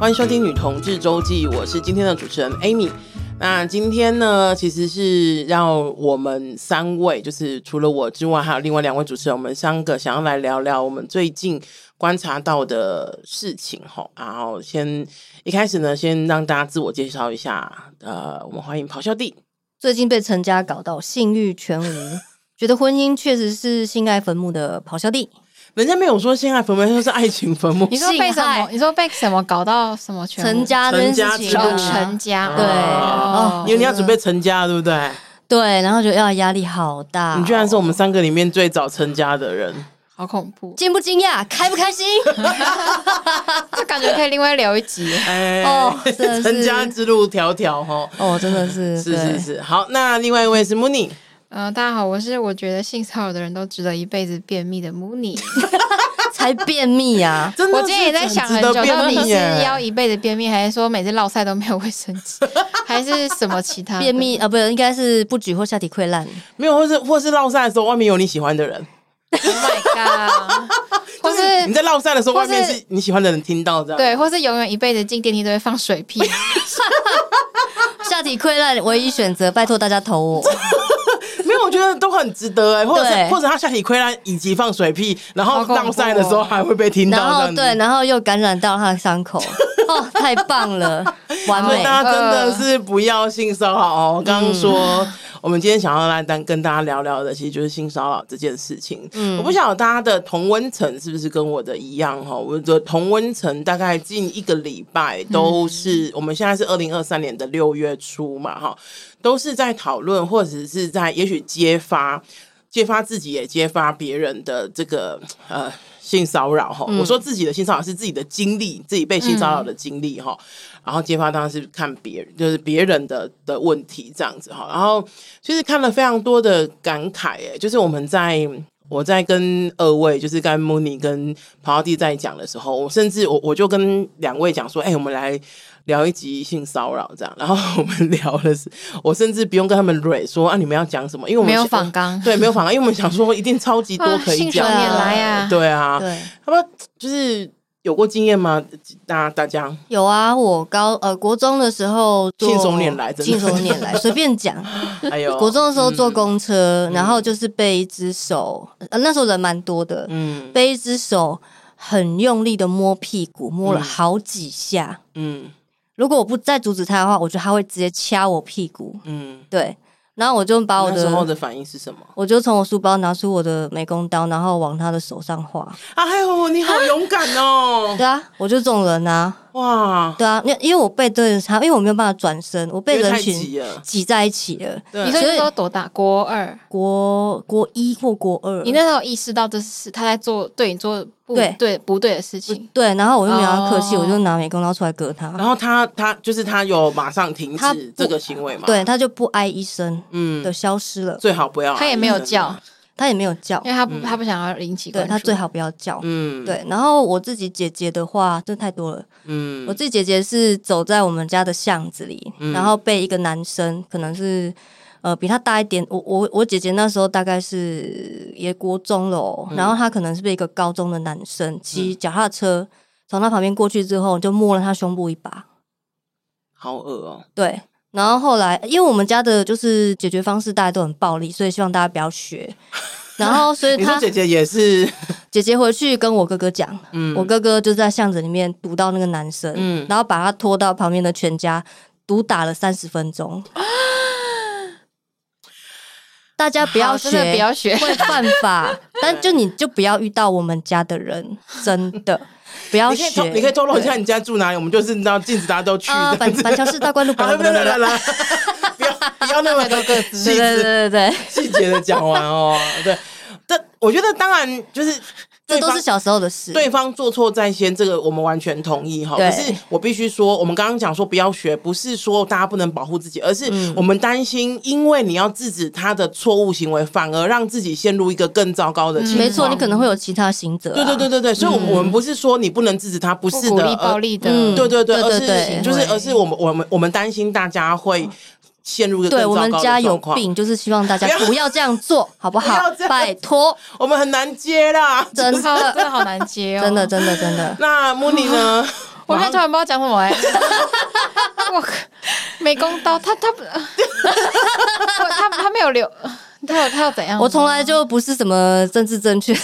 欢迎收听《女同志周记》，我是今天的主持人 Amy。那今天呢，其实是让我们三位，就是除了我之外，还有另外两位主持人，我们三个想要来聊聊我们最近观察到的事情。吼，然后先一开始呢，先让大家自我介绍一下。呃，我们欢迎咆哮帝。最近被陈家搞到性欲全无，觉得婚姻确实是性爱坟墓的咆哮帝。人家没有说性爱坟墓，就是爱情坟墓。你说被什么？你说被什么搞到什么全？成家的事情，成家对哦，因为你要准备成家，对不对？对，然后觉得要压力好大。你居然是我们三个里面最早成家的人，好恐怖！惊不惊讶？开不开心？就感觉可以另外聊一集。哎哦，成家之路迢迢哈。哦，真的是，是是是。好，那另外一位是 Mooney。嗯、呃，大家好，我是我觉得性骚扰的人都值得一辈子便秘的 Mooney，才便秘啊！我今天也在想很久，到底是要一辈子便秘，还是说每次落赛都没有卫生纸，还是什么其他便秘啊？不是，应该是不举或下体溃烂，没有，或是或是落赛的时候外面有你喜欢的人。Oh my god！或是你在落赛的时候外面是你喜欢的人听到这样，对，或是永远一辈子进电梯都会放水屁，下体溃烂唯一选择，拜托大家投我。没有，我觉得都很值得哎、欸，或者是或者他下体溃烂以及放水屁，然后荡赛的时候还会被听到，然后对，然后又感染到他的伤口，哦，太棒了，完美！大家真的是不要性骚扰哦。我刚刚说、嗯、我们今天想要来跟跟大家聊聊的，其实就是性骚扰这件事情。嗯，我不晓得大家的同温层是不是跟我的一样哈？我的同温层大概近一个礼拜都是，嗯、我们现在是二零二三年的六月初嘛哈。都是在讨论，或者是在也许揭发、揭发自己也揭发别人的这个呃性骚扰哈。我说自己的性骚扰是自己的经历，自己被性骚扰的经历哈。然后揭发当然是看别人，就是别人的的问题这样子哈。然后其实看了非常多的感慨，哎，就是我们在我在跟二位，就是跟 Mooney 跟咆哮帝在讲的时候，我甚至我我就跟两位讲说，哎，我们来。聊一集性骚扰。这样，然后我们聊的是，我甚至不用跟他们蕊说啊，你们要讲什么，因为我们没有访纲，对，没有访纲，因为我们想说一定超级多可以讲，来啊，对啊，对，他们就是有过经验吗？大大家有啊，我高呃国中的时候信手拈来，信手拈来，随便讲，哎呦，国中的时候坐 公车，然后就是被一只手，呃那时候人蛮多的，嗯，被一只手很用力的摸屁股，摸了好几下，嗯。如果我不再阻止他的话，我觉得他会直接掐我屁股。嗯，对。然后我就把我的，那时候的反应是什么？我就从我书包拿出我的美工刀，然后往他的手上划。哎呦，你好勇敢哦！对啊，我就这种人啊。哇，对啊，因因为我背对着他，因为我没有办法转身，我被人群挤在一起了。对，你那时候多大？国二、国国一或国二？你那时候意识到这是他在做对你做不对对不对的事情？对，然后我就没有要客气，我就拿美工刀出来割他。然后他他就是他有马上停止这个行为嘛？对，他就不哀一声，嗯，的消失了。最好不要，他也没有叫。他也没有叫，因为他不，他不想要引起关注。对，他最好不要叫。嗯，对。然后我自己姐姐的话，真的太多了。嗯，我自己姐姐是走在我们家的巷子里，然后被一个男生，可能是呃比他大一点。我我我姐姐那时候大概是也国中了哦，然后他可能是被一个高中的男生骑脚踏车从他旁边过去之后，就摸了他胸部一把，好恶哦。对。然后后来，因为我们家的就是解决方式大家都很暴力，所以希望大家不要学。然后，所以他姐姐也是，姐姐回去跟我哥哥讲，嗯，我哥哥就在巷子里面堵到那个男生，嗯，然后把他拖到旁边的全家，毒打了三十分钟。大家不要学，不要学，会犯法。但就你就不要遇到我们家的人，真的。不要学，你可以透露一下你家住哪里？我们就是你知道，禁止大家都去的。板板桥市大观路。不要不要不要那么 多个细节，对对对，细节的讲完哦。对，但我觉得当然就是。这都是小时候的事。对方做错在先，这个我们完全同意哈。可是我必须说，我们刚刚讲说不要学，不是说大家不能保护自己，而是我们担心，因为你要制止他的错误行为，反而让自己陷入一个更糟糕的情况。没错，你可能会有其他行者。对对对对对，所以，我们不是说你不能制止他，不是的，鼓励暴力的。对对对，而是就是，而是我们我们我们担心大家会。陷入一个对，我们家有病，就是希望大家不要这样做，好不好？拜托，我们很难接啦，真的真的好难接哦，真的真的真的。那 Mooney 呢？我现在突然不知道讲什么哎、欸，我美工刀，他他不，他他没有留，他有他要怎样？我从来就不是什么政治正确。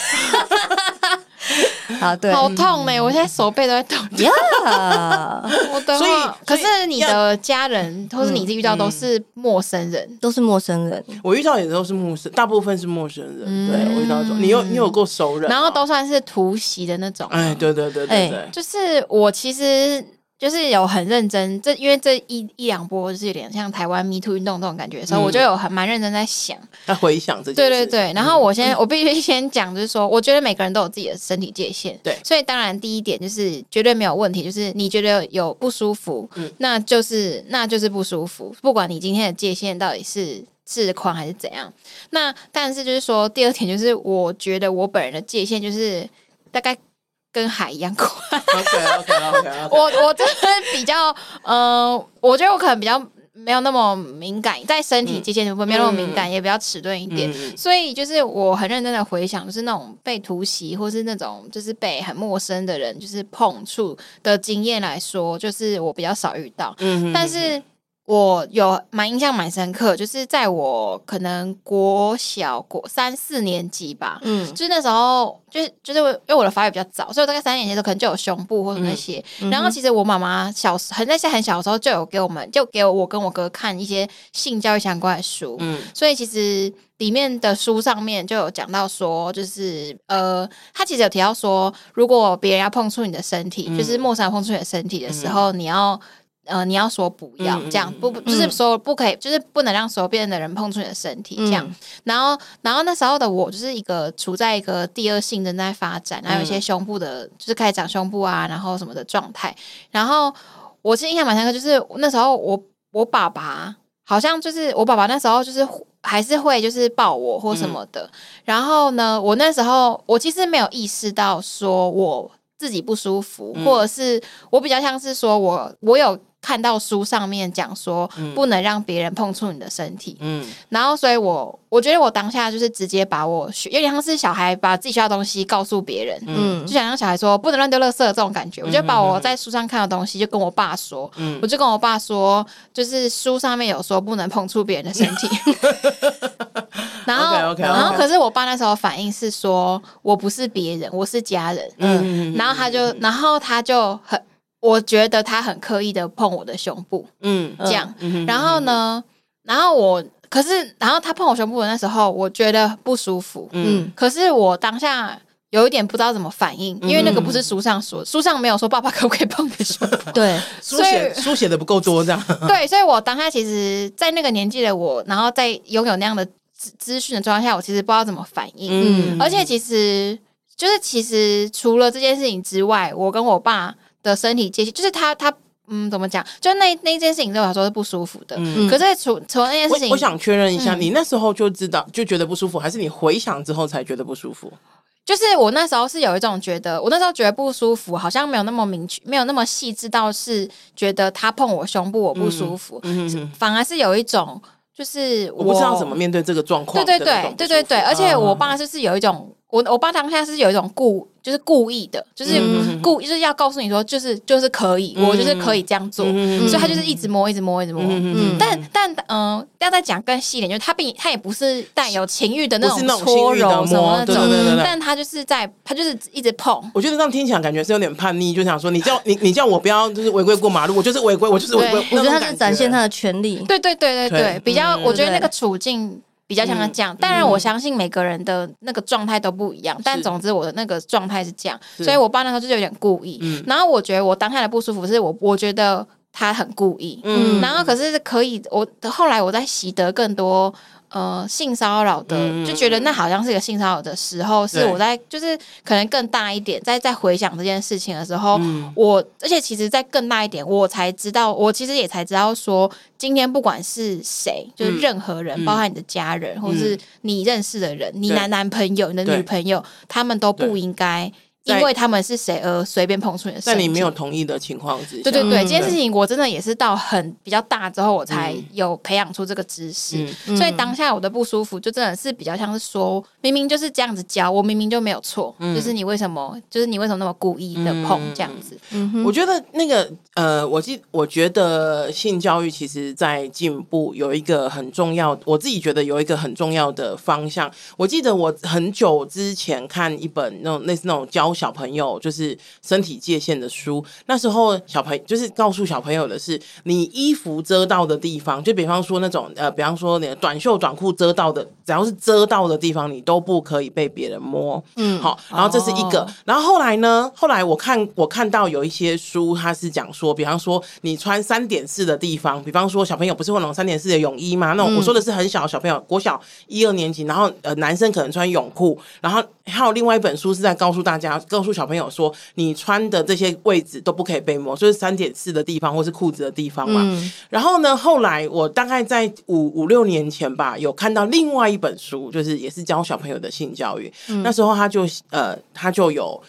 啊，对，好痛哎！我现在手背都在抖。呀，我的话，可是你的家人或是你自己遇到都是陌生人，都是陌生人。我遇到也都是陌生，大部分是陌生人。对，我遇到你有你有过熟人，然后都算是突袭的那种。哎，对对对对对，就是我其实。就是有很认真，这因为这一一两波就是有点像台湾 Me Too 运动这种感觉的时候，嗯、我就有很蛮认真在想，在回想这。对对对，然后我先、嗯、我必须先讲，就是说，我觉得每个人都有自己的身体界限，对，所以当然第一点就是绝对没有问题，就是你觉得有不舒服，嗯，那就是那就是不舒服，不管你今天的界限到底是自宽还是怎样。那但是就是说，第二点就是我觉得我本人的界限就是大概。跟海一样宽。OK OK OK, okay. 我我真的比较，嗯、呃，我觉得我可能比较没有那么敏感，在身体界限部分没有那么敏感，嗯、也比较迟钝一点。嗯、所以就是我很认真的回想，就是那种被突袭或是那种就是被很陌生的人就是碰触的经验来说，就是我比较少遇到。嗯，但是。我有蛮印象蛮深刻，就是在我可能国小国三四年级吧，嗯，就是那时候，就是就是因为我的发育比较早，所以我大概三年级的时候可能就有胸部或者那些。嗯、然后其实我妈妈小时很在很小的时候就有给我们，就给我跟我哥看一些性教育相关的书，嗯，所以其实里面的书上面就有讲到说，就是呃，他其实有提到说，如果别人要碰触你的身体，嗯、就是陌生人碰触你的身体的时候，嗯、你要。呃，你要说不要这样，不不就是说不可以，就是不能让所有边的人碰触你的身体这样。然后，然后那时候的我就是一个处在一个第二性正在发展，然后有一些胸部的，就是开始长胸部啊，然后什么的状态。然后我是印象蛮深刻，就是那时候我我爸爸好像就是我爸爸那时候就是还是会就是抱我或什么的。然后呢，我那时候我其实没有意识到说我自己不舒服，或者是我比较像是说我我有。看到书上面讲说，不能让别人碰触你的身体。嗯，然后所以我我觉得我当下就是直接把我学，有点像是小孩把自己学到的东西告诉别人。嗯，就想让小孩说不能乱丢垃圾这种感觉。我就把我在书上看的东西就跟我爸说。嗯，我就跟我爸说，就是书上面有说不能碰触别人的身体。然后，okay, okay, okay. 然后可是我爸那时候反应是说，我不是别人，我是家人。嗯，然后他就，然后他就很。我觉得他很刻意的碰我的胸部，嗯，这样，嗯、然后呢，嗯、然后我，可是，然后他碰我胸部的那时候，我觉得不舒服，嗯，可是我当下有一点不知道怎么反应，因为那个不是书上说，书上没有说爸爸可不可以碰你的胸部，对，书写书写的不够多，这样，对，所以我当下其实，在那个年纪的我，然后在拥有那样的资资讯的状况下，我其实不知道怎么反应，嗯，而且其实就是其实除了这件事情之外，我跟我爸。的身体界限就是他他嗯怎么讲？就那那件事情对我来说是不舒服的。嗯，可是除除了那件事情，我，我想确认一下，嗯、你那时候就知道就觉得不舒服，还是你回想之后才觉得不舒服？就是我那时候是有一种觉得，我那时候觉得不舒服，好像没有那么明确，没有那么细致到是觉得他碰我胸部我不舒服，嗯嗯、反而是有一种就是我，我不知道怎么面对这个状况。对对对对对对，而且我爸就是有一种，我我爸当下是有一种故。就是故意的，就是故意就是要告诉你说，就是就是可以，我就是可以这样做，所以他就是一直摸，一直摸，一直摸。但但嗯，要再讲更细一点，就是他并他也不是带有情欲的那种搓揉什么那种，但他就是在他就是一直碰。我觉得这样听起来感觉是有点叛逆，就想说你叫你你叫我不要就是违规过马路，我就是违规，我就是违规。我觉得他是展现他的权利。对对对对对，比较我觉得那个处境。比较像他这样，当然我相信每个人的那个状态都不一样，但总之我的那个状态是这样，所以我爸那时候就有点故意。然后我觉得我当下的不舒服是我我觉得他很故意，嗯，然后可是可以我后来我在习得更多。呃，性骚扰的，就觉得那好像是一个性骚扰的时候，是我在就是可能更大一点，在在回想这件事情的时候，我而且其实在更大一点，我才知道，我其实也才知道说，今天不管是谁，就是任何人，包含你的家人，或是你认识的人，你男男朋友、你的女朋友，他们都不应该因为他们是谁而随便碰触你的身体，在你没有同意的情况之下，对对对，这件事情我真的也是到很比较大之后，我才有培养出这个知识。所以当下我的不舒服，就真的是比较像是说，明明就是这样子教，我明明就没有错，就是你为什么，就是你为什么那么故意的碰这样子？我觉得那个呃，我记，我觉得性教育其实在进步，有一个很重要，我自己觉得有一个很重要的方向。我记得我很久之前看一本那种类似那种教小朋友就是身体界限的书，那时候小朋友就是告诉小朋友的是，你衣服遮到的地方，就比方说那种呃，比方说你的短袖短裤遮到的，只要是遮到的地方，你都不可以被别人摸。嗯，好，然后这是一个，哦、然后后来呢，后来我看我看到有一些书，它是讲说，比方说你穿三点四的地方，比方说小朋友不是会那种三点四的泳衣吗？那种我说的是很小的小朋友，国小一二年级，然后呃男生可能穿泳裤，然后还有另外一本书是在告诉大家，告诉小朋友说，你穿的这些位置都不可以被摸，就是三点四的地方或是裤子的地方嘛。嗯、然后呢，后来我大概在五五六年前吧，有看到另外一本书，就是也是教小朋友的性教育。嗯、那时候他就呃，他就有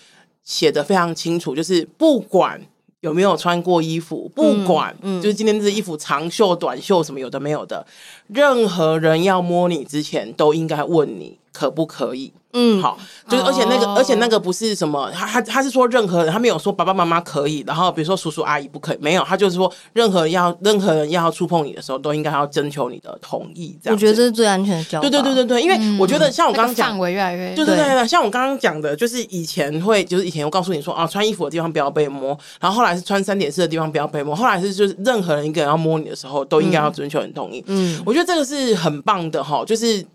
写的非常清楚，就是不管。有没有穿过衣服？不管，嗯嗯、就是今天这衣服长袖、短袖什么有的没有的，任何人要摸你之前，都应该问你可不可以。嗯，好，就是而且那个，哦、而且那个不是什么，他他他是说任何人，他没有说爸爸妈妈可以，然后比如说叔叔阿姨不可以，没有，他就是说任何人要任何人要触碰你的时候，都应该要征求你的同意。这样，我觉得这是最安全的教育。对对对对对，因为我觉得像我刚刚讲，范围越来越，对对对对，像我刚刚讲的，就是以前会，就是以前我告诉你说啊，穿衣服的地方不要被摸，然后后来是穿三点式的地方不要被摸，后来是就是任何人一个人要摸你的时候，都应该要征求你同意。嗯，我觉得这个是很棒的哈，就是。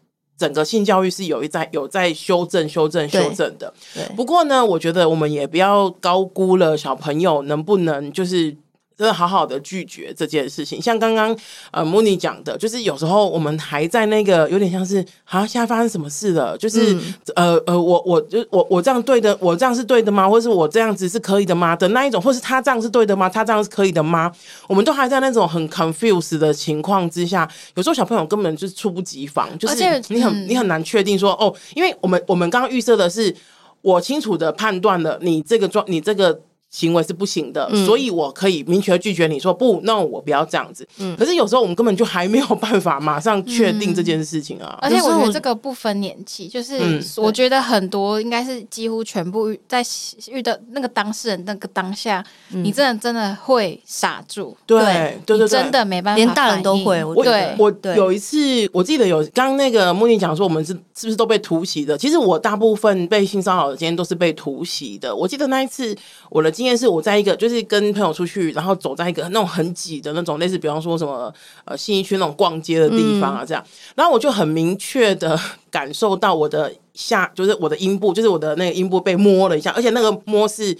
整个性教育是有一在有在修正、修正、修正的。不过呢，我觉得我们也不要高估了小朋友能不能就是。真的好好的拒绝这件事情，像刚刚呃莫妮讲的，就是有时候我们还在那个有点像是，好像现在发生什么事了？就是、嗯、呃呃，我我就我我这样对的，我这样是对的吗？或是我这样子是可以的吗？的那一种，或是他这样是对的吗？他这样是可以的吗？我们都还在那种很 confused 的情况之下，有时候小朋友根本就是猝不及防，就是你很你很难确定说哦，因为我们我们刚刚预设的是，我清楚的判断了你这个状，你这个。行为是不行的，嗯、所以我可以明确拒绝你说不，那我不要这样子。嗯，可是有时候我们根本就还没有办法马上确定这件事情啊。而且我觉得这个不分年纪，就是我觉得很多应该是几乎全部在遇到那个当事人那个当下，嗯、你真的真的会傻住。对对对对，真的没办法，连大人都会。我对，我有一次我记得有刚刚那个莫妮讲说我们是是不是都被突袭的？其实我大部分被性骚扰的今天都是被突袭的。我记得那一次我的经验是我在一个就是跟朋友出去，然后走在一个那种很挤的那种类似，比方说什么呃信义区那种逛街的地方啊，这样，嗯、然后我就很明确的感受到我的下，就是我的阴部，就是我的那个阴部被摸了一下，而且那个摸是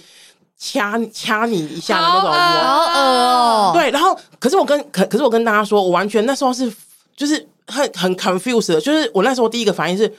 掐掐你一下的那种摸，好恶哦。对，然后可是我跟可可是我跟大家说，我完全那时候是就是很很 confused 的，就是我那时候第一个反应是。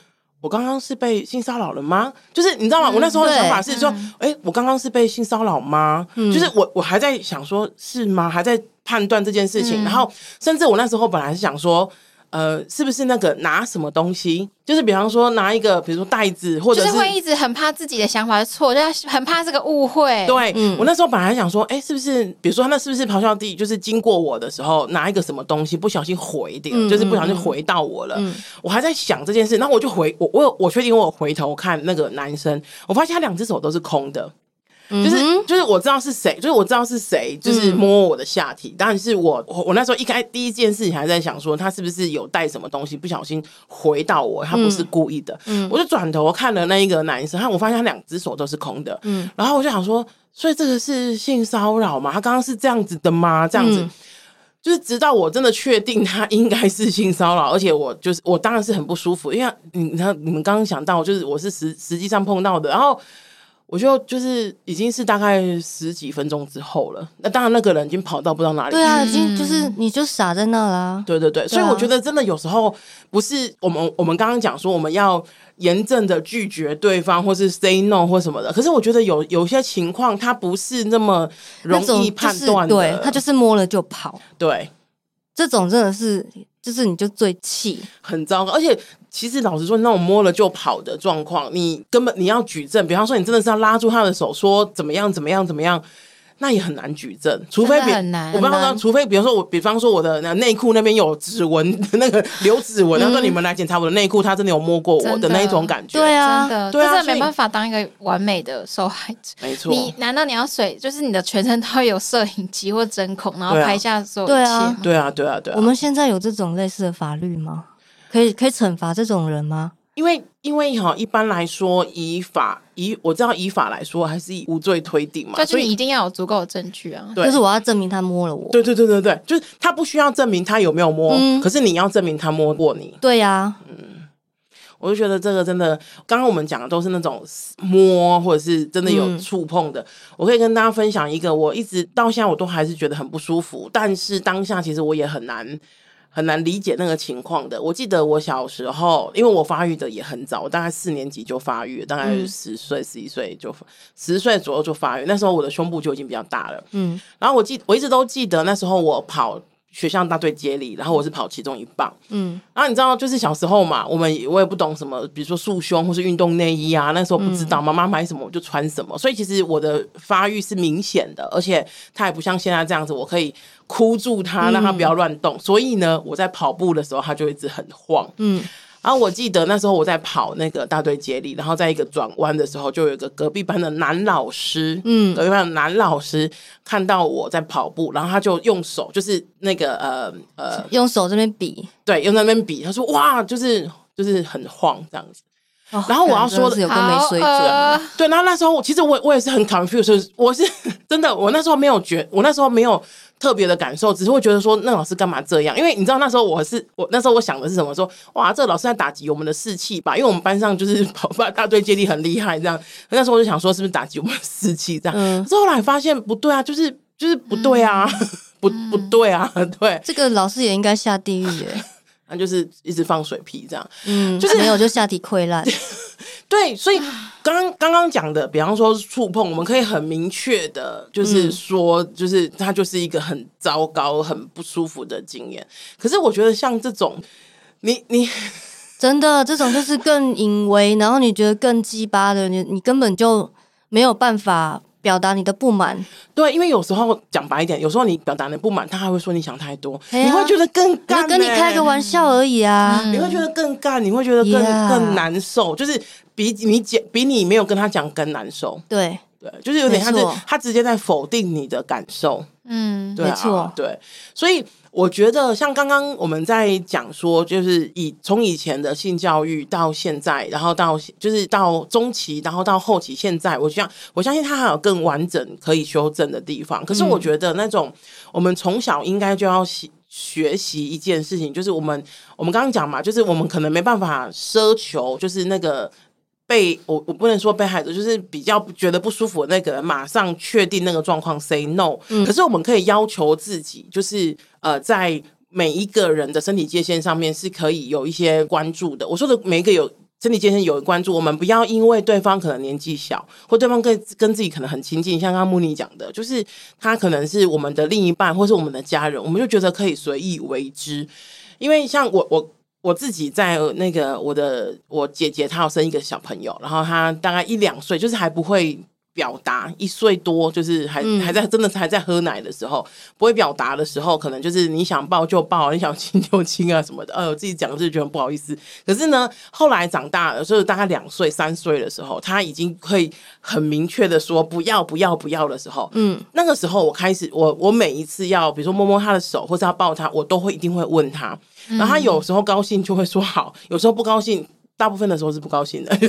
我刚刚是被性骚扰了吗？就是你知道吗？我那时候的想法是说，哎、我刚刚是被性骚扰吗？嗯、就是我我还在想说，是吗？还在判断这件事情。嗯、然后，甚至我那时候本来是想说。呃，是不是那个拿什么东西？就是比方说拿一个，比如说袋子，或者是，就是会一直很怕自己的想法是错，就很怕这个误会。对，嗯、我那时候本来想说，哎、欸，是不是？比如说，那是不是咆哮帝就是经过我的时候拿一个什么东西，不小心回掉，嗯、就是不小心回到我了。嗯、我还在想这件事，然后我就回我我我确定我回头看那个男生，我发现他两只手都是空的。就是就是我知道是谁，就是我知道是谁，就是摸我的下体。当然是我我我那时候一开第一件事情还在想说他是不是有带什么东西不小心回到我，他不是故意的。嗯，我就转头看了那一个男生，他我发现他两只手都是空的。嗯，然后我就想说，所以这个是性骚扰吗？他刚刚是这样子的吗？这样子，就是直到我真的确定他应该是性骚扰，而且我就是我当然是很不舒服，因为你看你们刚刚想到就是我是实实际上碰到的，然后。我就就是已经是大概十几分钟之后了，那当然那个人已经跑到不知道哪里去。对啊，已经就是你就傻在那啦。对对对，所以我觉得真的有时候不是我们我们刚刚讲说我们要严正的拒绝对方，或是 say no 或什么的。可是我觉得有有些情况，他不是那么容易判断的。对，他就是摸了就跑。对，这种真的是就是你就最气，很糟糕。而且其实老实说，那种摸了就跑的状况，你根本你要举证，比方说你真的是要拉住他的手，说怎么样怎么样怎么样。那也很难举证，除非比很难我不知道，除非比方说我，比方说我的内裤那边有指纹，那个留指纹，他说你们来检查我的内裤，他真的有摸过我的那一种感觉，对啊，真的，对啊，真的没办法当一个完美的受害者，没错。你难道你要水，就是你的全身都会有摄影机或针孔，然后拍下所有一切对啊，对啊，对啊，对啊。我们现在有这种类似的法律吗？可以可以惩罚这种人吗？因为因为哈，一般来说以法以我知道以法来说，还是以无罪推定嘛，所以你一定要有足够的证据啊。对，就是我要证明他摸了我。对对对对对，就是他不需要证明他有没有摸，嗯、可是你要证明他摸过你。对呀、啊，嗯，我就觉得这个真的，刚刚我们讲的都是那种摸或者是真的有触碰的。嗯、我可以跟大家分享一个，我一直到现在我都还是觉得很不舒服，但是当下其实我也很难。很难理解那个情况的。我记得我小时候，因为我发育的也很早，我大概四年级就发育，大概十岁、十一岁就十岁左右就发育。那时候我的胸部就已经比较大了。嗯，然后我记我一直都记得那时候我跑。学校大队接力，然后我是跑其中一棒。嗯，然后你知道，就是小时候嘛，我们我也不懂什么，比如说束胸或是运动内衣啊，那时候不知道，妈妈买什么我就穿什么，所以其实我的发育是明显的，而且它也不像现在这样子，我可以箍住它，让它不要乱动。所以呢，我在跑步的时候，它就一直很晃。嗯。然后我记得那时候我在跑那个大队接力，然后在一个转弯的时候，就有一个隔壁班的男老师，嗯，隔壁班的男老师看到我在跑步，然后他就用手，就是那个呃呃，用手这边比，对，用那边比，他说哇，就是就是很晃这样子。哦、然后我要说的是有个没水准，呃、对，然后那时候其实我我也是很 confused，我是 真的，我那时候没有觉，我那时候没有。特别的感受，只是会觉得说，那老师干嘛这样？因为你知道那时候我是我那时候我想的是什么？说哇，这个老师在打击我们的士气吧？因为我们班上就是跑发大队接力很厉害，这样。那时候我就想说，是不是打击我们的士气？这样。嗯。可是后来发现不对啊，就是就是不对啊，嗯、不不对啊，对。这个老师也应该下地狱耶。那就是一直放水屁这样。嗯，就是没有就下体溃烂。对，所以刚刚刚刚讲的，比方说触碰，我们可以很明确的，就是说，嗯、就是它就是一个很糟糕、很不舒服的经验。可是我觉得像这种，你你 真的这种就是更隐微，然后你觉得更鸡巴的，你你根本就没有办法。表达你的不满，对，因为有时候讲白一点，有时候你表达你的不满，他还会说你想太多，啊、你会觉得更干、欸，跟你开个玩笑而已啊，嗯、你会觉得更干，你会觉得更 Yeah. 更难受，就是比你讲比你没有跟他讲更难受，对对，就是有点像是错。他直接在否定你的感受，嗯，对啊、没错，对，所以。我觉得像刚刚我们在讲说，就是以从以前的性教育到现在，然后到就是到中期，然后到后期，现在我想我相信它还有更完整可以修正的地方。可是我觉得那种我们从小应该就要学学习一件事情，就是我们我们刚刚讲嘛，就是我们可能没办法奢求，就是那个。被我我不能说被害者，就是比较觉得不舒服的那个人，马上确定那个状况，say no。嗯，可是我们可以要求自己，就是呃，在每一个人的身体界限上面是可以有一些关注的。我说的每一个有身体界限有关注，我们不要因为对方可能年纪小，或对方跟跟自己可能很亲近，像刚刚慕妮讲的，就是他可能是我们的另一半，或是我们的家人，我们就觉得可以随意为之。因为像我我。我自己在那个我的我姐姐，她有生一个小朋友，然后她大概一两岁，就是还不会表达，一岁多就是还、嗯、还在真的是还在喝奶的时候，不会表达的时候，可能就是你想抱就抱，你想亲就亲啊什么的。哎呦，自己讲就是觉得不好意思。可是呢，后来长大了，就是大概两岁三岁的时候，他已经可以很明确的说不要不要不要的时候，嗯，那个时候我开始我我每一次要比如说摸摸他的手或是要抱他，我都会一定会问他。然后他有时候高兴就会说好，有时候不高兴，大部分的时候是不高兴的。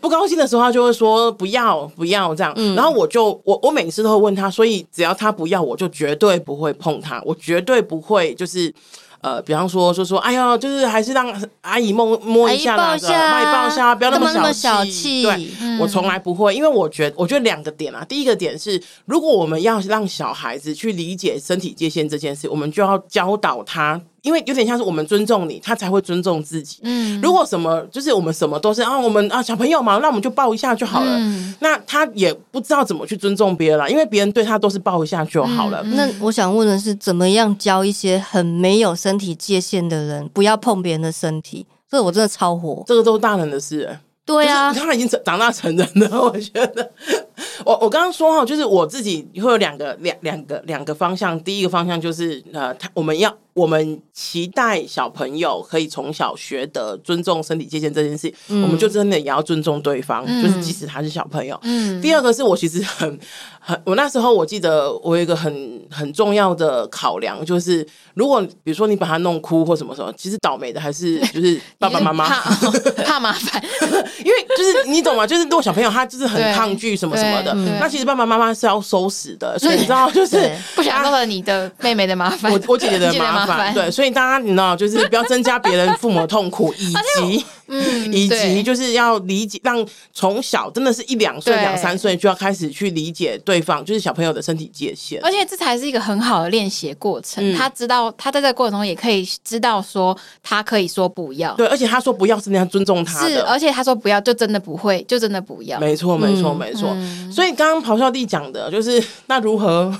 不高兴的时候，他就会说不要不要这样。嗯、然后我就我我每次都会问他，所以只要他不要，我就绝对不会碰他，我绝对不会就是呃，比方说说说，哎呀，就是还是让阿姨摸摸一下那个，阿姨抱一下，不要那么小气。对，我从来不会，因为我觉得，我觉得两个点啊。第一个点是，如果我们要让小孩子去理解身体界限这件事，我们就要教导他，因为有点像是我们尊重你，他才会尊重自己。嗯，如果什么就是我们什么都是啊，我们啊小朋友嘛，那我们就抱一下就好了。嗯，那他也不知道怎么去尊重别人了，因为别人对他都是抱一下就好了。嗯，那我想问的是，怎么样教一些很没有身体界限的人，不要碰别人的身体？这我真的超火，这个都是大人的事。对啊，他已经长长大成人了，我觉得。我我刚刚说哈，就是我自己会有两个两两个两个方向。第一个方向就是呃，他我们要我们期待小朋友可以从小学得尊重身体界限这件事，嗯、我们就真的也要尊重对方，嗯、就是即使他是小朋友。嗯。第二个是我其实很很，我那时候我记得我有一个很很重要的考量，就是如果比如说你把他弄哭或什么什么，其实倒霉的还是 就是爸爸妈妈怕，怕麻烦，因为就是你懂吗？就是如果小朋友他就是很抗拒什么什么的。那其实爸爸妈妈是要收拾的，所以你知道，就是不想造成你的妹妹的麻烦，我我姐姐的麻烦，对，所以大家你知道，就是不要增加别人父母的痛苦，以及 嗯，以及就是要理解，让从小真的是一两岁、两三岁就要开始去理解对方，就是小朋友的身体界限，而且这才是一个很好的练习过程。他知道，他在这个过程中也可以知道说，他可以说不要，对，而且他说不要是那样尊重他的，是，而且他说不要就真的不会，就真的不要，没错，没错，没错，所以。刚刚咆哮帝讲的就是那如何？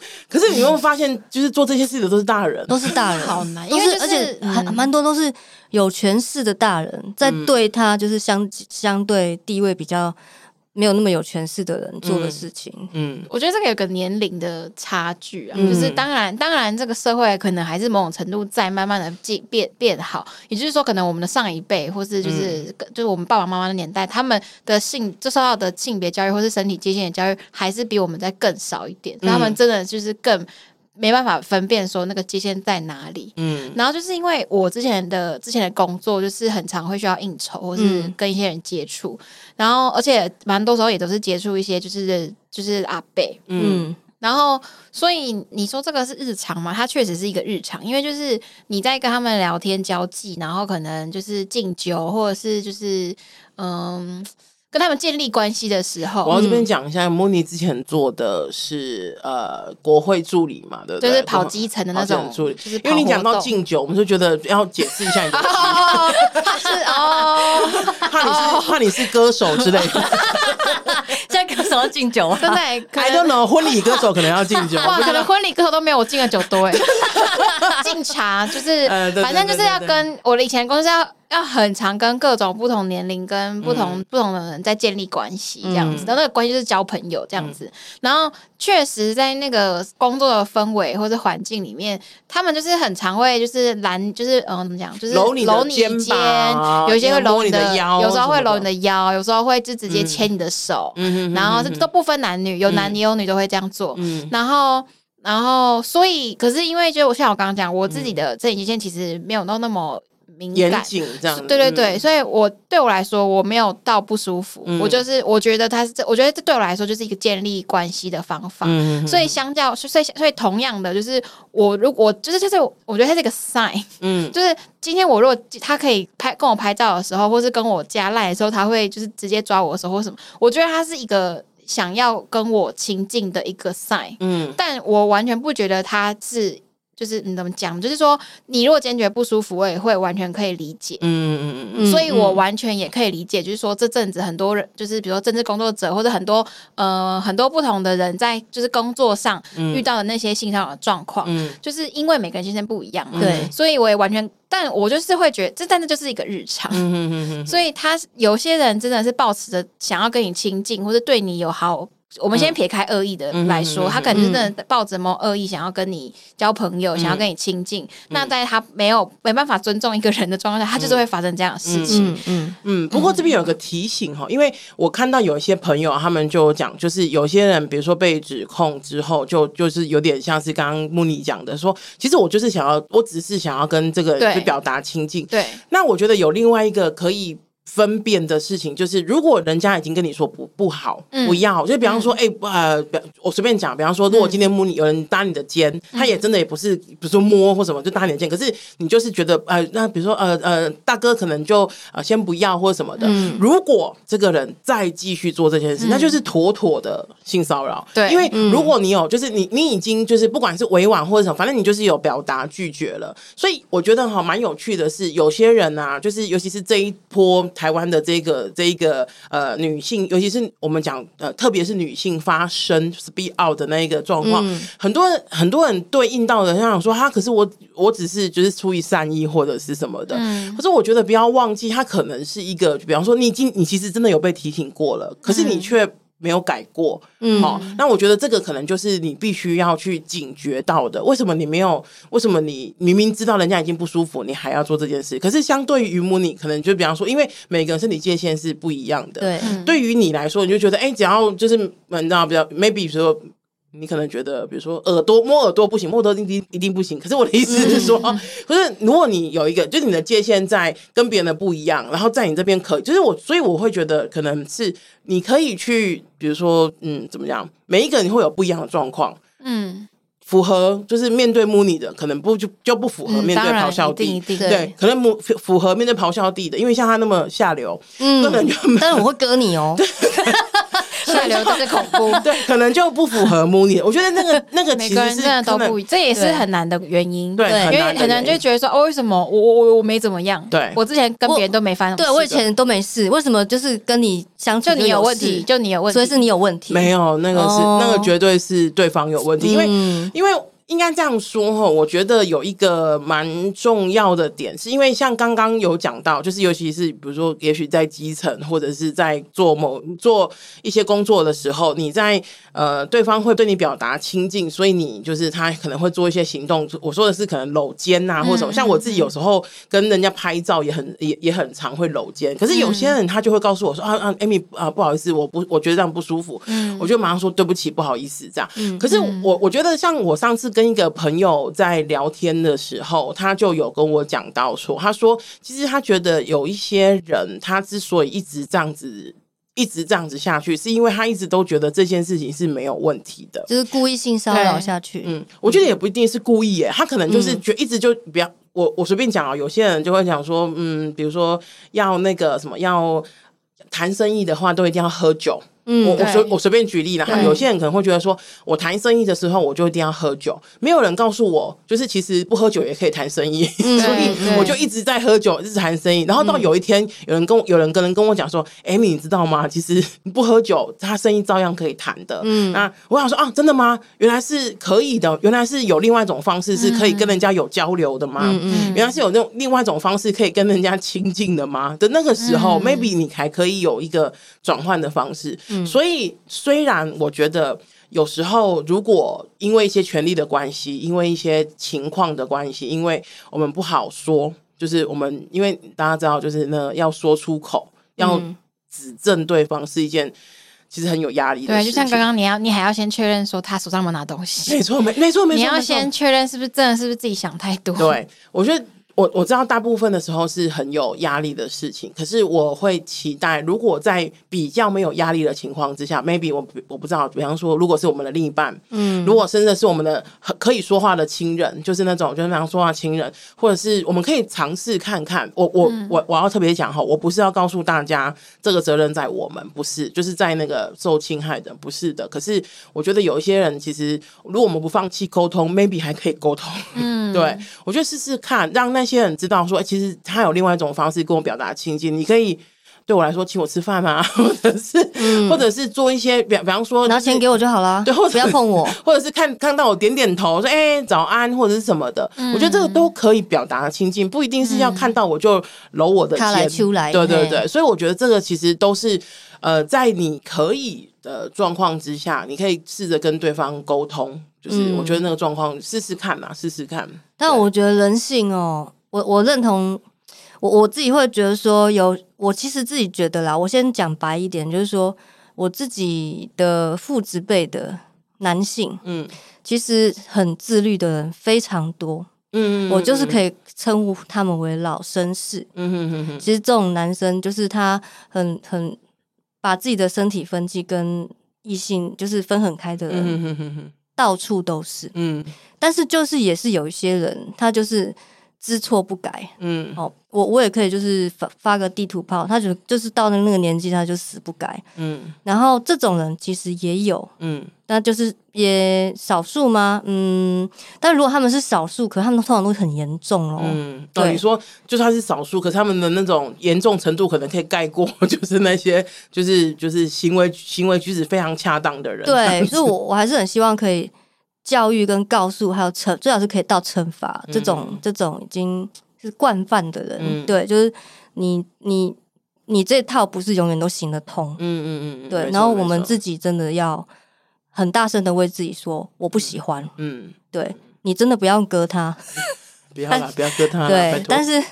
可是你有没有发现，就是做这些事的都是大人，都是大人，好难，因为、就是、而且很蛮多都是有权势的大人在对他，就是相相对地位比较。没有那么有权势的人做的事情，嗯，嗯，我觉得这个有个年龄的差距啊，嗯、就是当然，当然这个社会可能还是某种程度在慢慢的进变变好，也就是说，可能我们的上一辈，或是就是、嗯、就是我们爸爸妈妈的年代，他们的性就受到的性别教育或是身体界限的教育，还是比我们在更少一点，嗯、他们真的就是更。没办法分辨说那个界限在哪里，嗯，然后就是因为我之前的之前的工作就是很常会需要应酬，或是跟一些人接触，嗯、然后而且蛮多时候也都是接触一些就是就是阿伯，嗯，然后所以你说这个是日常吗？它确实是一个日常，因为就是你在跟他们聊天交际，然后可能就是敬酒，或者是就是嗯。跟他们建立关系的时候，我要这边讲一下，莫妮之前做的是呃国会助理嘛，对不对？就是跑基层的那种助理。就是因为你讲到敬酒，我们就觉得要解释一下你的。是哦，怕你是怕你是歌手之类的。现在歌手要敬酒，真的？I don't know，婚礼歌手可能要敬酒。哇，可能婚礼歌手都没有我敬的酒多哎。敬茶就是，反正就是要跟我的以前公司要。要很常跟各种不同年龄、跟不同、嗯、不同的人在建立关系，这样子，的、嗯、那个关系就是交朋友这样子。嗯、然后确实在那个工作的氛围或者环境里面，他们就是很常会就是拦，就是嗯怎么讲，就是搂你的肩膀，有一些会搂你的腰，有时候会搂你的腰，有时候会就直接牵你的手，嗯、然后都不分男女，有男有女都会这样做。嗯、然后，然后，所以，可是因为就我像我刚刚讲，我自己的这一件其实没有到那么。敏感，这样对对对，嗯、所以我对我来说我没有到不舒服，嗯、我就是我觉得他是这，我觉得这对我来说就是一个建立关系的方法，嗯、所以相较，所以所以同样的就是我如果就是就是我觉得他是一个 sign，嗯，就是今天我如果他可以拍跟我拍照的时候，或是跟我加赖的时候，他会就是直接抓我的手或什么，我觉得他是一个想要跟我亲近的一个 sign，嗯，但我完全不觉得他是。就是你怎么讲？就是说，你如果坚决不舒服，我也会完全可以理解。嗯嗯嗯嗯，所以我完全也可以理解。就是说，这阵子很多人，就是比如说政治工作者或者很多呃很多不同的人，在就是工作上遇到的那些性骚扰的状况，嗯，就是因为每个人先生不一样，对，所以我也完全，但我就是会觉得，这真的就是一个日常。嗯嗯嗯，所以他有些人真的是抱持着想要跟你亲近，或者对你有好。我们先撇开恶意的来说，嗯、他可能是真的抱着某恶意，想要跟你交朋友，嗯、想要跟你亲近。嗯、那在他没有没办法尊重一个人的状况下，他就是会发生这样的事情。嗯嗯，嗯。不过这边有个提醒哈，因为我看到有一些朋友，他们就讲，就是有些人，比如说被指控之后，就就是有点像是刚刚莫妮讲的，说其实我就是想要，我只是想要跟这个就表达亲近。对。那我觉得有另外一个可以。分辨的事情就是，如果人家已经跟你说不不好，不要，就比方说，哎、嗯，呃，我随便讲，比方说，如果今天摸你，有人搭你的肩，嗯、他也真的也不是，比如说摸或什么，就搭你的肩，可是你就是觉得，呃，那比如说，呃呃，大哥可能就呃先不要或什么的。嗯、如果这个人再继续做这件事，嗯、那就是妥妥的性骚扰。对，因为如果你有，就是你你已经就是不管是委婉或者什么，反正你就是有表达拒绝了。所以我觉得哈，蛮有趣的是，有些人啊，就是尤其是这一波。台湾的这个这一个呃女性，尤其是我们讲呃，特别是女性发声 speak out 的那一个状况，嗯、很多人很多人对应到的，像想说他，可是我我只是就是出于善意或者是什么的，嗯、可是我觉得不要忘记，他可能是一个，比方说你已经你其实真的有被提醒过了，可是你却。没有改过，嗯，好，那我觉得这个可能就是你必须要去警觉到的。为什么你没有？为什么你明明知道人家已经不舒服，你还要做这件事？可是相对于母你，可能就比方说，因为每个人身体界限是不一样的，对，对于你来说，你就觉得，哎，只要就是，你知道，比较 maybe 说。你可能觉得，比如说耳朵摸耳朵不行，摸耳朵一定一定不行。可是我的意思是说，嗯、可是如果你有一个，就是你的界限在跟别人的不一样，然后在你这边可以，就是我，所以我会觉得可能是你可以去，比如说，嗯，怎么样？每一个人会有不一样的状况，嗯，符合就是面对摸你的，可能不就就不符合面对咆哮帝，对，对，可能母符合面对咆哮帝的，因为像他那么下流，嗯，根本就，但是我会割你哦。下流就是恐怖，对，可能就不符合母女。我觉得那个那个其实是真的都不，这也是很难的原因。对，因为很多人就觉得说，哦，为什么我我我没怎么样？对，我之前跟别人都没发生，对我以前都没事，为什么就是跟你相处就你有问题，就你有问题，所以是你有问题？没有，那个是那个绝对是对方有问题，因为因为。应该这样说哈，我觉得有一个蛮重要的点，是因为像刚刚有讲到，就是尤其是比如说，也许在基层或者是在做某做一些工作的时候，你在呃对方会对你表达亲近，所以你就是他可能会做一些行动。我说的是可能搂肩呐，或者什么。像我自己有时候跟人家拍照也很也也很常会搂肩，可是有些人他就会告诉我说啊啊，Amy 啊，不好意思，我不我觉得这样不舒服，嗯，我就马上说对不起，不好意思这样。可是我我觉得像我上次。跟一个朋友在聊天的时候，他就有跟我讲到说，他说其实他觉得有一些人，他之所以一直这样子，一直这样子下去，是因为他一直都觉得这件事情是没有问题的，就是故意性骚扰下去。嗯，我觉得也不一定是故意耶，他可能就是觉一直就比较，我我随便讲啊，有些人就会讲说，嗯，比如说要那个什么，要谈生意的话，都一定要喝酒。嗯，我我随我随便举例啦哈，有些人可能会觉得说，我谈生意的时候我就一定要喝酒，没有人告诉我，就是其实不喝酒也可以谈生意，所以我就一直在喝酒，一直谈生意。然后到有一天，有人跟我有人跟人跟我讲说，Amy，你知道吗？其实不喝酒，他生意照样可以谈的。嗯，那我想说啊，真的吗？原来是可以的，原来是有另外一种方式是可以跟人家有交流的吗？嗯嗯，原来是有那种另外一种方式可以跟人家亲近的吗？的那个时候，maybe 你还可以有一个转换的方式。所以，虽然我觉得有时候，如果因为一些权力的关系，因为一些情况的关系，因为我们不好说，就是我们因为大家知道，就是呢，要说出口，要指正对方是一件其实很有压力的。对，就像刚刚你要，你还要先确认说他手上有没有拿东西。没错，没没错，没错。你要先确认是不是真的，是不是自己想太多？对，我觉得。我我知道大部分的时候是很有压力的事情，可是我会期待，如果在比较没有压力的情况之下，maybe 我我不知道，比方说，如果是我们的另一半，嗯，如果甚至是我们的可以说话的亲人，就是那种就是比方说话亲人，或者是我们可以尝试看看。我我我我要特别讲哈，我不是要告诉大家这个责任在我们，不是，就是在那个受侵害的，不是的。可是我觉得有一些人，其实如果我们不放弃沟通，maybe 还可以沟通。嗯，对，我觉得试试看，让那。些人知道说，其实他有另外一种方式跟我表达亲近。你可以对我来说请我吃饭吗？或者是，嗯、或者是做一些，比比方说拿钱给我就好了，对，或者不要碰我，或者是看看到我点点头说哎、欸、早安或者是什么的。嗯、我觉得这个都可以表达亲近，不一定是要看到我就搂我的肩出来。对对对，所以我觉得这个其实都是呃，在你可以的状况之下，你可以试着跟对方沟通。就是我觉得那个状况试试看嘛，试试看。但我觉得人性哦。我我认同，我我自己会觉得说有，我其实自己觉得啦，我先讲白一点，就是说我自己的父执辈的男性，嗯，其实很自律的人非常多，嗯，我就是可以称呼他们为老绅士。嗯哼哼哼。其实这种男生就是他很很把自己的身体分际跟异性就是分很开的人，嗯哼哼哼，到处都是。嗯，但是就是也是有一些人，他就是。知错不改，嗯，好，我我也可以就是发发个地图炮，他就就是到了那个年纪，他就死不改，嗯，然后这种人其实也有，嗯，那就是也少数吗？嗯，但如果他们是少数，可他们通常都很严重哦，嗯，对，你说就算是少数，可是他们的那种严重程度可能可以盖过，就是那些就是就是行为行为举止非常恰当的人，对，所以我我还是很希望可以。教育跟告诉，还有惩，最好是可以到惩罚、嗯、这种这种已经是惯犯的人，嗯、对，就是你你你这套不是永远都行得通，嗯嗯嗯，对。然后我们自己真的要很大声的为自己说，我不喜欢，嗯，对你真的不要割他，不要啦，不要割他，对，但是。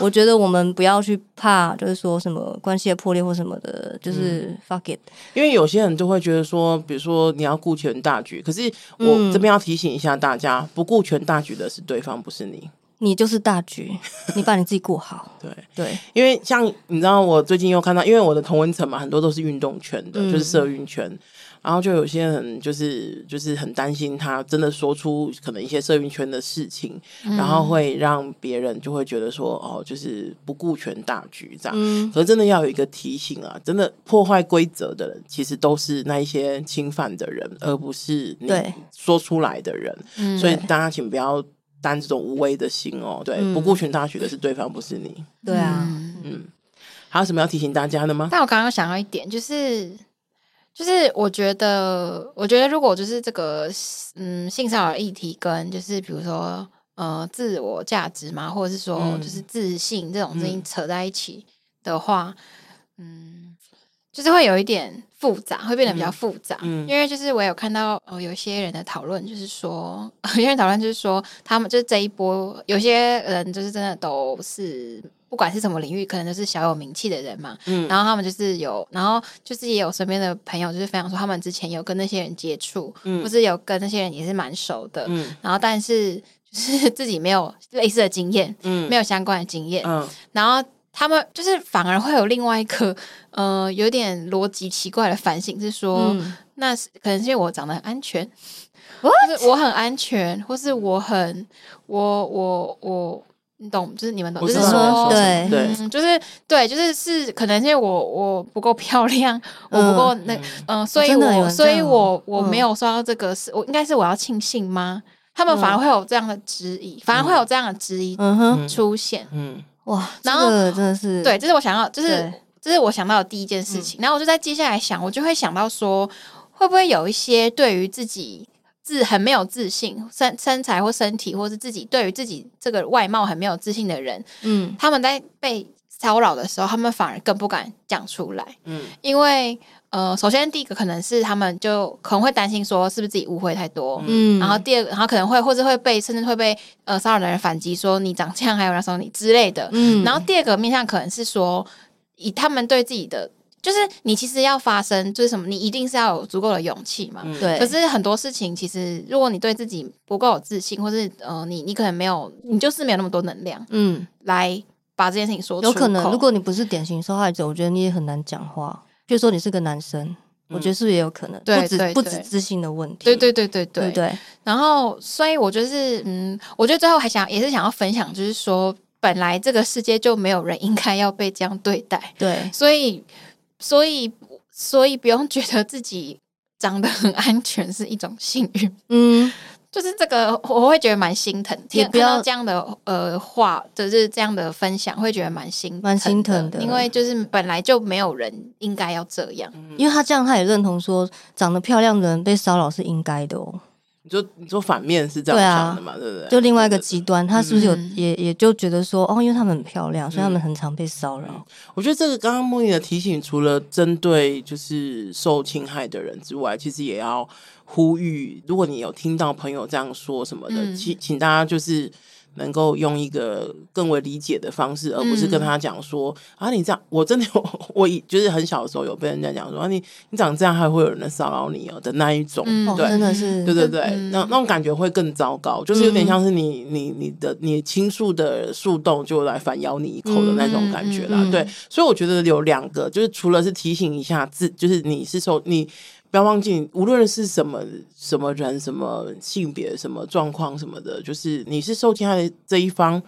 我觉得我们不要去怕，就是说什么关系的破裂或什么的，就是 fuck it。因为有些人就会觉得说，比如说你要顾全大局，可是我这边要提醒一下大家，不顾全大局的是对方，不是你。你就是大局，你把你自己顾好。对对，对因为像你知道，我最近又看到，因为我的同文层嘛，很多都是运动圈的，就是社运圈。然后就有些人就是就是很担心他真的说出可能一些社运圈的事情，嗯、然后会让别人就会觉得说哦，就是不顾全大局这样。嗯、可是真的要有一个提醒啊，真的破坏规则的人，其实都是那一些侵犯的人，而不是你说出来的人。嗯所以大家请不要担这种无谓的心哦。对，嗯、不顾全大局的是对方，不是你。对啊，嗯，还有什么要提醒大家的吗？但我刚刚想到一点，就是。就是我觉得，我觉得如果就是这个，嗯，性骚扰议题跟就是比如说，呃，自我价值嘛，或者是说就是自信这种事情扯在一起的话，嗯，嗯，就是会有一点复杂，会变得比较复杂。嗯，因为就是我有看到哦，有些人的讨论就是说，有些人讨论就是说，他们就是这一波，有些人就是真的都是。不管是什么领域，可能都是小有名气的人嘛。嗯，然后他们就是有，然后就是也有身边的朋友，就是分享说他们之前有跟那些人接触，嗯，或是有跟那些人也是蛮熟的，嗯，然后但是就是自己没有类似的经验，嗯，没有相关的经验，嗯，然后他们就是反而会有另外一个呃有点逻辑奇怪的反省，是说，嗯，那是可能是因为我长得很安全?就是我很安全，或是我很我我我。你懂，就是你们懂，就是说，对，嗯，就是对，就是是可能是因为我我不够漂亮，我不够那嗯，所以我所以我我没有说到这个是，我应该是我要庆幸吗？他们反而会有这样的质疑，反而会有这样的质疑出现，嗯，哇，然后真的是对，这是我想要，就是这是我想到的第一件事情，然后我就在接下来想，我就会想到说，会不会有一些对于自己。自很没有自信，身身材或身体，或是自己对于自己这个外貌很没有自信的人，嗯，他们在被骚扰的时候，他们反而更不敢讲出来，嗯，因为呃，首先第一个可能是他们就可能会担心说是不是自己误会太多，嗯，然后第二个，然后可能会或者会被甚至会被呃骚扰的人反击说你长这样还有那时候你之类的，嗯，然后第二个面向可能是说以他们对自己的。就是你其实要发生，就是什么？你一定是要有足够的勇气嘛。对。可是很多事情，其实如果你对自己不够有自信，或是呃，你你可能没有，你就是没有那么多能量，嗯，来把这件事情说出口。有可能，如果你不是典型受害者，我觉得你也很难讲话。就说你是个男生，嗯、我觉得是不是也有可能？不止不止自信的问题。对对对对对对，对。然后，所以我就是嗯，我觉得最后还想也是想要分享，就是说，本来这个世界就没有人应该要被这样对待。对。所以。所以，所以不用觉得自己长得很安全是一种幸运，嗯，就是这个我会觉得蛮心疼。也不要这样的呃话，就是这样的分享，会觉得蛮心蛮心疼的，因为就是本来就没有人应该要这样，因为他这样他也认同说，长得漂亮的人被骚扰是应该的哦。你说你说反面是这样想的嘛？对不对？就另外一个极端，他是不是有也也就觉得说，哦，因为他们很漂亮，所以他们很常被骚扰。我觉得这个刚刚莫妮的提醒，除了针对就是受侵害的人之外，其实也要呼吁，如果你有听到朋友这样说什么的，请请大家就是能够用一个更为理解的方式，而不是跟他讲说、嗯、啊，你这样我真的有 我就是很小的时候有被人家讲说啊，你你长这样还会有人骚扰你哦的那一种，嗯、对，真的是，对对对，嗯、那那种感觉会更糟糕，就是有点像是你你你的你倾诉的树洞就来反咬你一口的那种感觉啦，对，所以我觉得有两个，就是除了是提醒一下自，就是你是受你。不要忘记，无论是什么什么人、什么性别、什么状况、什么的，就是你是受侵害的这一方。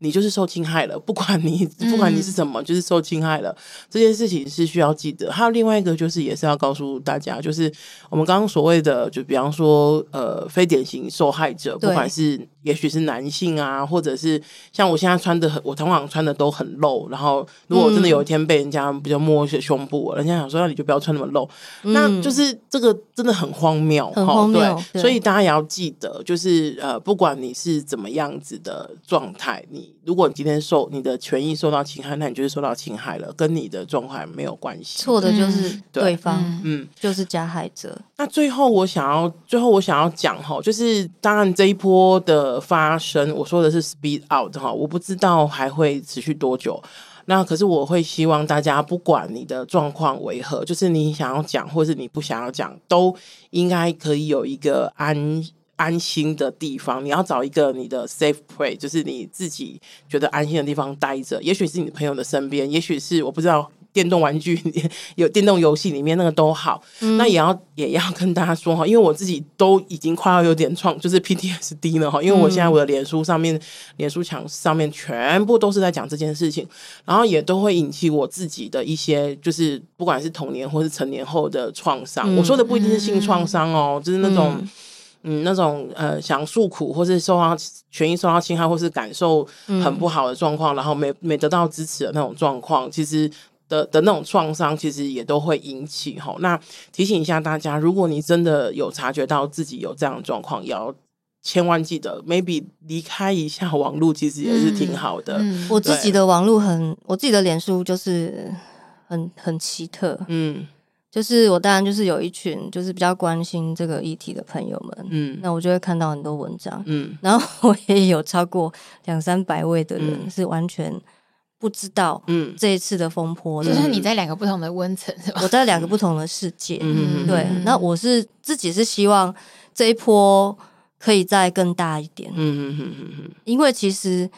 你就是受侵害了，不管你不管你是什么，嗯、就是受侵害了。这件事情是需要记得。还有另外一个，就是也是要告诉大家，就是我们刚刚所谓的，就比方说，呃，非典型受害者，不管是也许是男性啊，或者是像我现在穿的很，我通常穿的都很露。然后，如果真的有一天被人家比较摸一些胸部，人家想说，那你就不要穿那么露。嗯、那就是这个真的很荒谬，很荒谬。对，对所以大家也要记得，就是呃，不管你是怎么样子的状态，你。如果你今天受你的权益受到侵害，那你就是受到侵害了，跟你的状况没有关系。错的就是对方，嗯，就是加害者。那最后我想要，最后我想要讲哈，就是当然这一波的发生，我说的是 speed out 哈，我不知道还会持续多久。那可是我会希望大家，不管你的状况为何，就是你想要讲，或是你不想要讲，都应该可以有一个安。安心的地方，你要找一个你的 safe place，就是你自己觉得安心的地方待着。也许是你朋友的身边，也许是我不知道电动玩具、有电动游戏里面那个都好。嗯、那也要也要跟大家说哈，因为我自己都已经快要有点创，就是 PTSD 了哈。因为我现在我的脸书上面、脸书墙上面全部都是在讲这件事情，然后也都会引起我自己的一些，就是不管是童年或是成年后的创伤。嗯、我说的不一定是性创伤哦，嗯、就是那种。嗯嗯，那种呃，想诉苦，或是受到权益受到侵害，或是感受很不好的状况，嗯、然后没没得到支持的那种状况，其实的的那种创伤，其实也都会引起吼。那提醒一下大家，如果你真的有察觉到自己有这样的状况，也要千万记得，maybe 离开一下网络，其实也是挺好的。嗯嗯、我自己的网络很，我自己的脸书就是很很奇特，嗯。就是我当然就是有一群就是比较关心这个议题的朋友们，嗯，那我就会看到很多文章，嗯，然后我也有超过两三百位的人是完全不知道，嗯，这一次的风波，就是你在两个不同的温层，我在两个不同的世界，嗯，对，那我是自己是希望这一波可以再更大一点，嗯嗯嗯嗯，因为其实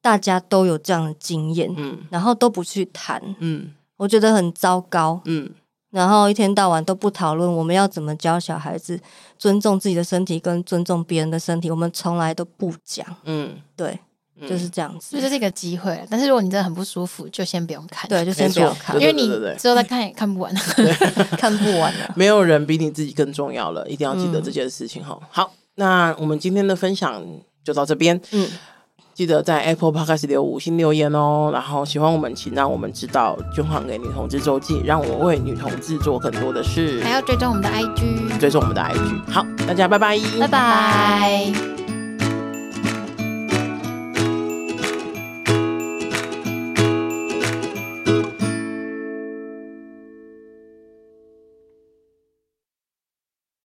大家都有这样的经验，嗯，然后都不去谈，嗯，我觉得很糟糕，嗯。然后一天到晚都不讨论我们要怎么教小孩子尊重自己的身体跟尊重别人的身体，我们从来都不讲。嗯，对，嗯、就是这样子。所以这是一个机会，但是如果你真的很不舒服，就先不用看。对，就先不要看，因为你之后再看也看不完，看不完了。没有人比你自己更重要了，一定要记得这件事情哈。嗯、好，那我们今天的分享就到这边。嗯。记得在 Apple Podcast 留五星留言哦，然后喜欢我们，请让我们知道，捐款给女同志周记，让我为女同志做更多的事，还要追踪我们的 IG，追踪我们的 IG。好，大家拜拜，拜拜。